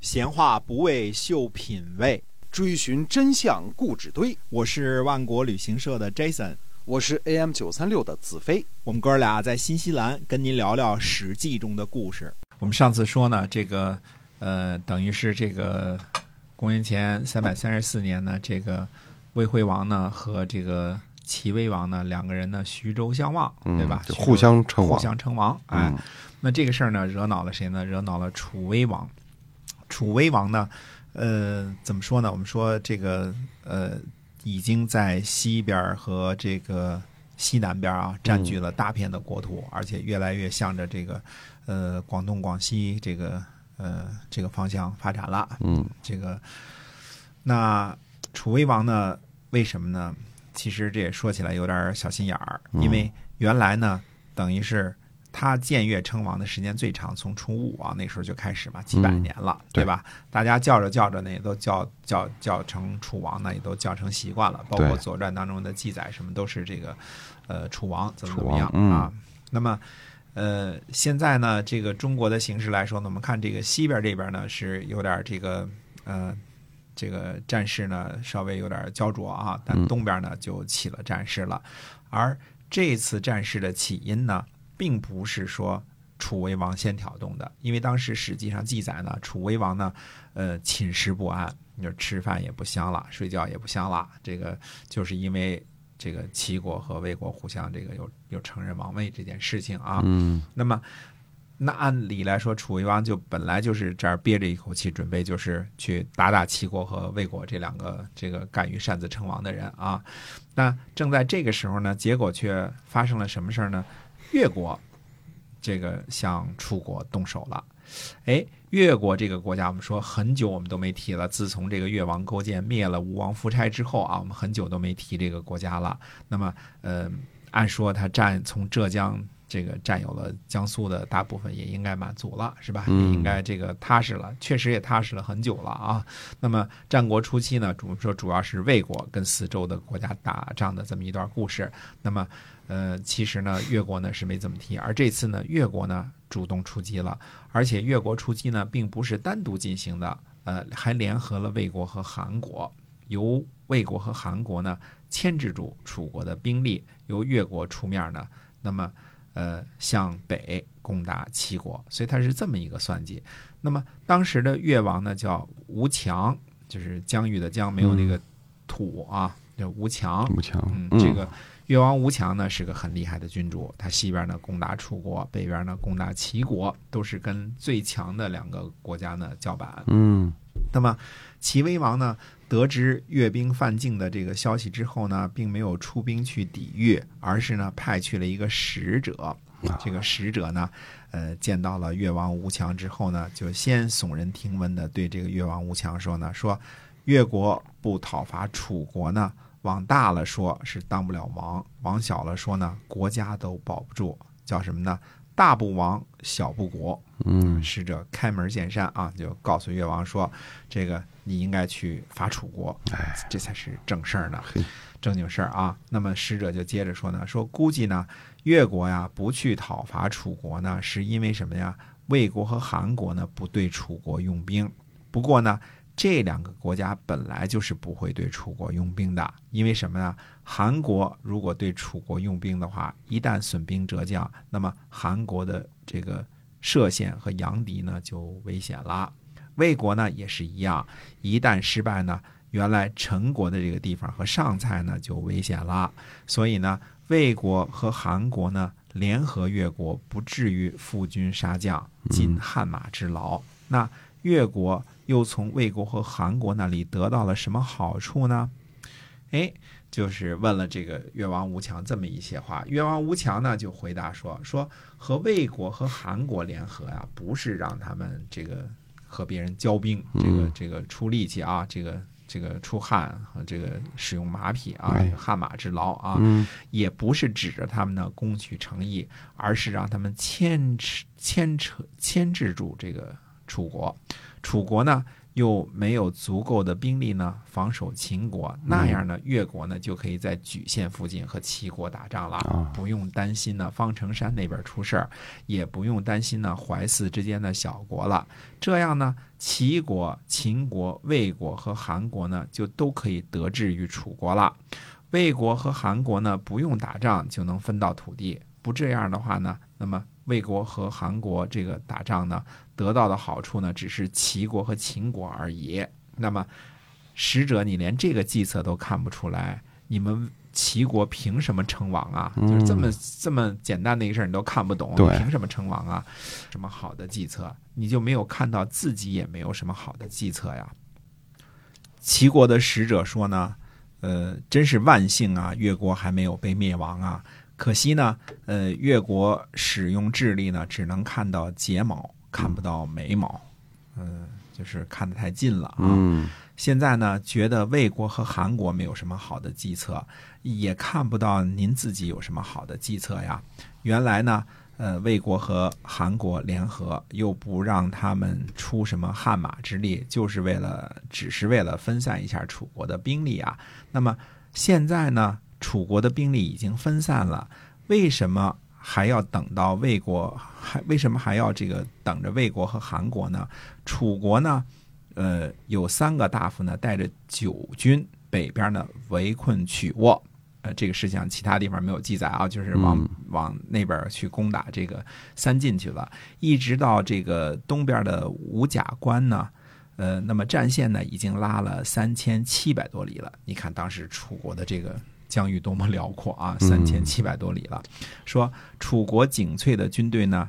闲话不为秀品味，追寻真相故纸堆。我是万国旅行社的 Jason，我是 AM 九三六的子飞。我们哥俩在新西兰跟您聊聊《史记》中的故事。我们上次说呢，这个呃，等于是这个公元前三百三十四年呢，这个魏惠王呢和这个齐威王呢两个人呢徐州相望，对吧？就互相称王，互相称王。哎，那这个事儿呢，惹恼了谁呢？惹恼了楚威王。楚威王呢，呃，怎么说呢？我们说这个呃，已经在西边和这个西南边啊，占据了大片的国土，而且越来越向着这个呃广东、广西这个呃这个方向发展了。嗯，这个那楚威王呢，为什么呢？其实这也说起来有点小心眼儿，因为原来呢，等于是。他建越称王的时间最长，从楚武王那时候就开始嘛，几百年了，对吧？大家叫着叫着呢，也都叫叫叫成楚王呢，也都叫成习惯了。包括《左传》当中的记载，什么都是这个，呃，楚王怎么怎么样啊？那么，呃，现在呢，这个中国的形势来说呢，我们看这个西边这边呢是有点这个，呃，这个战事呢稍微有点焦灼啊，但东边呢就起了战事了。而这次战事的起因呢？并不是说楚威王先挑动的，因为当时史记上记载呢，楚威王呢，呃，寝食不安，就吃饭也不香了，睡觉也不香了。这个就是因为这个齐国和魏国互相这个有有承认王位这件事情啊。嗯。那么，那按理来说，楚威王就本来就是这儿憋着一口气，准备就是去打打齐国和魏国这两个这个敢于擅自称王的人啊。那正在这个时候呢，结果却发生了什么事儿呢？越国，这个向楚国动手了。哎，越国这个国家，我们说很久我们都没提了。自从这个越王勾践灭了吴王夫差之后啊，我们很久都没提这个国家了。那么，呃，按说他占从浙江这个占有了江苏的大部分，也应该满足了，是吧？也应该这个踏实了，确实也踏实了很久了啊。那么战国初期呢，主说主要是魏国跟四周的国家打仗的这么一段故事。那么。呃，其实呢，越国呢是没怎么提，而这次呢，越国呢主动出击了，而且越国出击呢，并不是单独进行的，呃，还联合了魏国和韩国，由魏国和韩国呢牵制住楚国的兵力，由越国出面呢，那么呃向北攻打齐国，所以他是这么一个算计。那么当时的越王呢叫吴强，就是疆域的疆，没有那个土啊，叫吴强。吴强，嗯，这个。越王吴强呢是个很厉害的君主，他西边呢攻打楚国，北边呢攻打齐国，都是跟最强的两个国家呢叫板。嗯，那么齐威王呢得知越兵犯境的这个消息之后呢，并没有出兵去抵御，而是呢派去了一个使者。这个使者呢，呃，见到了越王吴强之后呢，就先耸人听闻的对这个越王吴强说呢，说越国不讨伐楚国呢。往大了说，是当不了王；往小了说呢，国家都保不住。叫什么呢？大不亡，小不国。嗯，使者开门见山啊，就告诉越王说：“这个你应该去伐楚国，哎，这才是正事儿呢，正经事儿啊。”那么使者就接着说呢：“说估计呢，越国呀不去讨伐楚国呢，是因为什么呀？魏国和韩国呢不对楚国用兵。不过呢。”这两个国家本来就是不会对楚国用兵的，因为什么呢？韩国如果对楚国用兵的话，一旦损兵折将，那么韩国的这个歙县和杨迪呢就危险了。魏国呢也是一样，一旦失败呢，原来陈国的这个地方和上蔡呢就危险了。所以呢，魏国和韩国呢联合越国，不至于负军杀将，尽汗马之劳。那越国。又从魏国和韩国那里得到了什么好处呢？哎，就是问了这个越王吴强这么一些话。越王吴强呢就回答说：说和魏国和韩国联合呀，不是让他们这个和别人交兵，这个这个出力气啊，这个这个出汗和这个使用马匹啊，汗马之劳啊，也不是指着他们的攻取城邑，而是让他们牵扯牵扯牵制住这个楚国。楚国呢又没有足够的兵力呢防守秦国，那样呢越国呢就可以在莒县附近和齐国打仗了，啊不用担心呢方城山那边出事儿，也不用担心呢淮泗之间的小国了。这样呢，齐国、秦国、魏国和韩国呢就都可以得志于楚国了。魏国和韩国呢不用打仗就能分到土地，不这样的话呢，那么魏国和韩国这个打仗呢，得到的好处呢只是齐国和秦国而已。那么，使者你连这个计策都看不出来，你们齐国凭什么称王啊？嗯就是这么这么简单的一个事儿你都看不懂，凭什么称王啊？什么好的计策，你就没有看到自己也没有什么好的计策呀？齐国的使者说呢，呃，真是万幸啊，越国还没有被灭亡啊。可惜呢，呃，越国使用智力呢，只能看到睫毛，看不到眉毛，嗯、就是看得太近了啊。嗯现在呢，觉得魏国和韩国没有什么好的计策，也看不到您自己有什么好的计策呀。原来呢，呃，魏国和韩国联合，又不让他们出什么汗马之力，就是为了，只是为了分散一下楚国的兵力啊。那么现在呢，楚国的兵力已经分散了，为什么还要等到魏国？还为什么还要这个等着魏国和韩国呢？楚国呢？呃，有三个大夫呢，带着九军北边呢围困曲沃，呃，这个事情其他地方没有记载啊，就是往、往那边去攻打这个三晋去了，一直到这个东边的五甲关呢，呃，那么战线呢已经拉了三千七百多里了。你看当时楚国的这个疆域多么辽阔啊，嗯三千七百多里了。说楚国精粹的军队呢，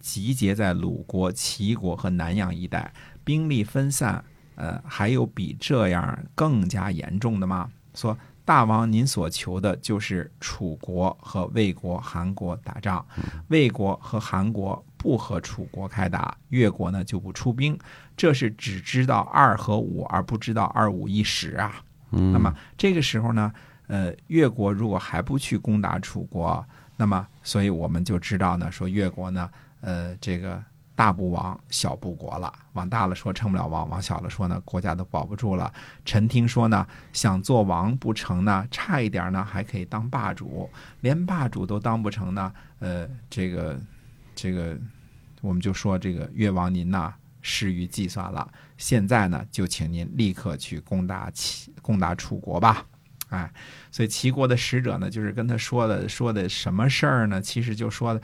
集结在鲁国、齐国和南阳一带。兵力分散，呃，还有比这样更加严重的吗？说大王，您所求的就是楚国和魏国、韩国打仗，魏国和韩国不和楚国开打，越国呢就不出兵，这是只知道二和五而不知道二五一十啊。嗯，那么这个时候呢，呃，越国如果还不去攻打楚国，那么所以我们就知道呢，说越国呢，呃，这个大不亡，小不国了。往大了说称不了王，往小了说呢，国家都保不住了。臣听说呢，想做王不成呢，差一点呢还可以当霸主，连霸主都当不成呢，呃，这个这个，我们就说这个越王您呐。失于计算了，现在呢，就请您立刻去攻打齐攻打楚国吧。哎，所以齐国的使者呢，就是跟他说的说的什么事儿呢？其实就说的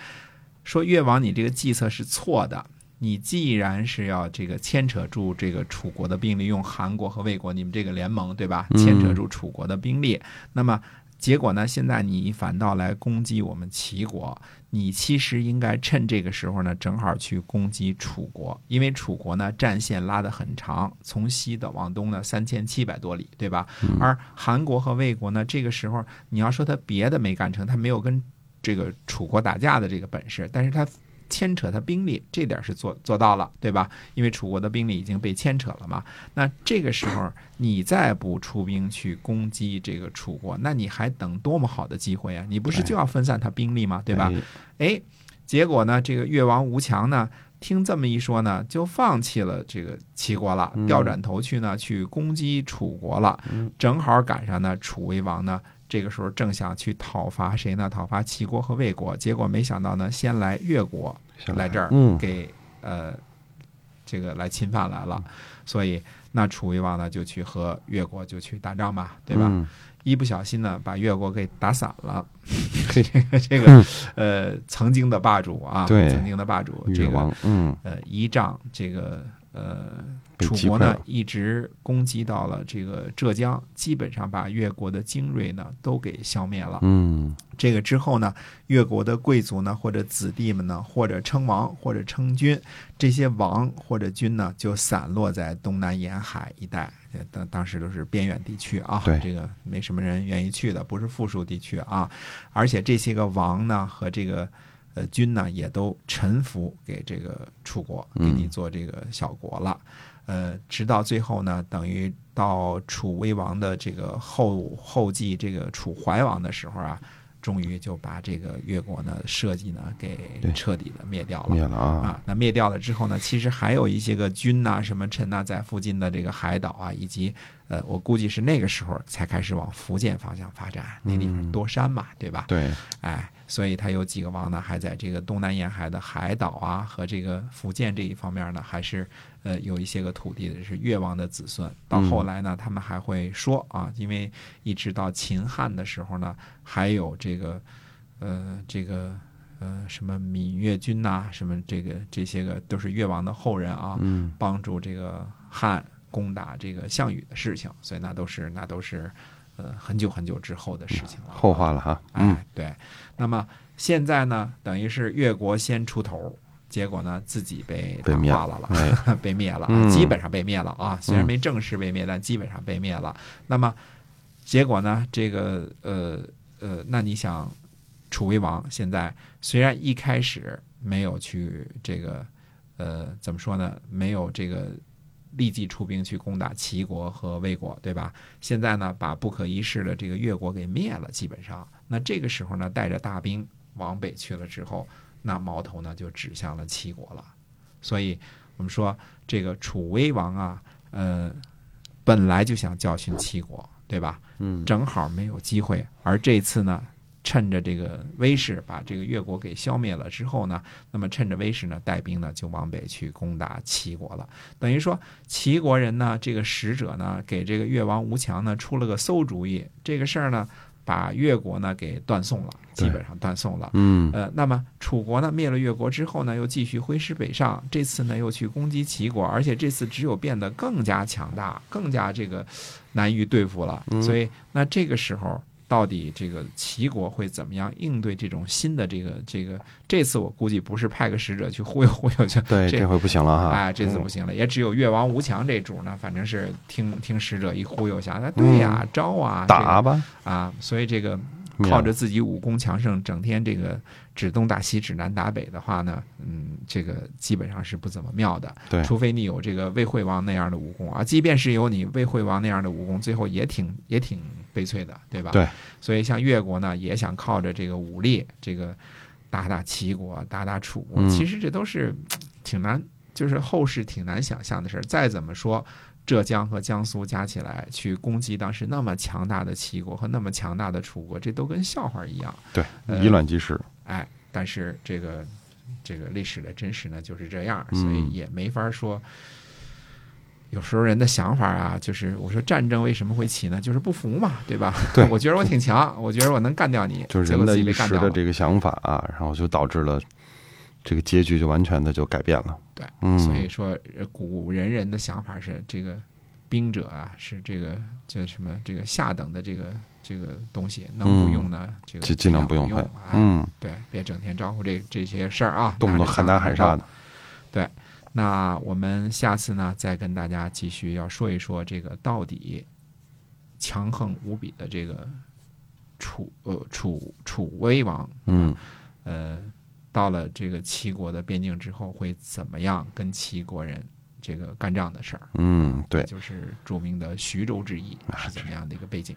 说越王，你这个计策是错的。你既然是要这个牵扯住这个楚国的兵力，用韩国和魏国你们这个联盟，对吧？嗯牵扯住楚国的兵力，那么结果呢？现在你反倒来攻击我们齐国，你其实应该趁这个时候呢，正好去攻击楚国，因为楚国呢战线拉得很长，从西的往东呢三千七百多里，对吧？而韩国和魏国呢，这个时候你要说他别的没干成，他没有跟这个楚国打架的这个本事，但是他牵扯他兵力，这点是做做到了，对吧？因为楚国的兵力已经被牵扯了嘛。那这个时候你再不出兵去攻击这个楚国，那你还等多么好的机会啊？你不是就要分散他兵力吗？对吧？哎？哎，结果呢，这个越王吴强呢，听这么一说呢，就放弃了这个齐国了，嗯调转头去呢，去攻击楚国了。正好赶上呢，楚威王呢，这个时候正想去讨伐谁呢？讨伐齐国和魏国，结果没想到呢，先来越国来这儿嗯，给呃这个来侵犯来了，所以那楚威王呢就去和越国就去打仗嘛，对吧？嗯一不小心呢，把越国给打散了。这个这个呃，曾经的霸主啊，对曾经的霸主，这个，嗯，呃，依仗这个呃，楚国呢一直攻击到了这个浙江，基本上把越国的精锐呢都给消灭了。嗯，这个之后呢，越国的贵族呢，或者子弟们呢，或者称王，或者称君，这些王或者君呢，就散落在东南沿海一带。当当时都是边远地区啊，对这个没什么人愿意去的，不是富庶地区啊。而且这些个王呢和这个呃军呢，也都臣服给这个楚国，给嗯你做这个小国了。呃，直到最后呢，等于到楚威王的这个后后继这个楚怀王的时候啊，终于就把这个越国呢设计呢给彻底的灭掉了。灭了啊，啊，那灭掉了之后呢，其实还有一些个军呐、什么臣呐，在附近的这个海岛啊，以及呃，我估计是那个时候才开始往福建方向发展，那地方多山嘛，对吧？对，哎，所以他有几个王呢，还在这个东南沿海的海岛啊和这个福建这一方面呢，还是呃有一些个土地的是越王的子孙。到后来呢，他们还会说啊，因为一直到秦汉的时候呢，还有这个呃这个。呃，什么闽越军呐、什么这个这些个都是越王的后人啊，嗯帮助这个汉攻打这个项羽的事情，所以那都是那都是呃很久很久之后的事情了。后话了哈，嗯哎，对。那么现在呢，等于是越国先出头，结果呢自己被被灭了了，哎，被灭了，嗯基本上被灭了啊。虽然没正式被灭，但基本上被灭了。那么结果呢，这个呃呃，那你想，楚威王现在虽然一开始没有去这个呃怎么说呢，没有这个。立即出兵去攻打齐国和魏国，对吧？现在呢，把不可一世的这个越国给灭了，基本上。那这个时候呢，带着大兵往北去了之后，那矛头呢就指向了齐国了。所以我们说这个楚威王啊，呃，本来就想教训齐国，对吧？嗯正好没有机会，而这次呢，趁着这个威势把这个越国给消灭了之后呢，那么趁着威势呢，带兵呢就往北去攻打齐国了。等于说，齐国人呢，这个使者呢，给这个越王吴强呢出了个馊主意，这个事儿呢，把越国呢给断送了，基本上断送了。嗯呃，那么楚国呢灭了越国之后呢，又继续挥师北上，这次呢又去攻击齐国，而且这次只有变得更加强大，更加这个难于对付了。嗯所以那这个时候。到底这个齐国会怎么样应对这种新的这个这个？这次我估计不是派个使者去忽悠忽悠去，对，这这回不行了哈，哎，这次不行了，也只有越王吴强这主呢，反正是听听使者一忽悠下，那对呀，招啊，这个嗯打吧，啊，所以这个靠着自己武功强盛，整天这个指东打西、指南打北的话呢，嗯，这个基本上是不怎么妙的。对除非你有这个魏惠王那样的武功啊，即便是有你魏惠王那样的武功，最后也挺也挺悲催的，对吧？对。所以像越国呢，也想靠着这个武力，这个打打齐国、打打楚国，嗯其实这都是挺难，就是后世挺难想象的事儿。再怎么说。浙江和江苏加起来去攻击当时那么强大的齐国和那么强大的楚国，这都跟笑话一样。对，呃以卵击石，哎，但是这个这个历史的真实呢就是这样，嗯所以也没法说。有时候人的想法啊，就是我说战争为什么会起呢？就是不服嘛，对吧？对我觉得我挺强，我觉得我能干掉你，就是人的一。时的这个想法啊，然后就导致了这个结局就完全的就改变了。对，嗯，所以说呃古人人的想法是这个兵者啊，是这个叫什么这个下等的这个这个东西，能不用呢，这个尽尽量不用嗯，对，别整天招呼这这些事儿啊，动不动喊打喊杀的。对那我们下次呢，再跟大家继续要说一说这个到底强横无比的这个楚呃楚楚威王，嗯，呃，到了这个齐国的边境之后，会怎么样跟齐国人这个干仗的事儿？嗯，对，就是著名的徐州之役啊是怎么样的一个背景？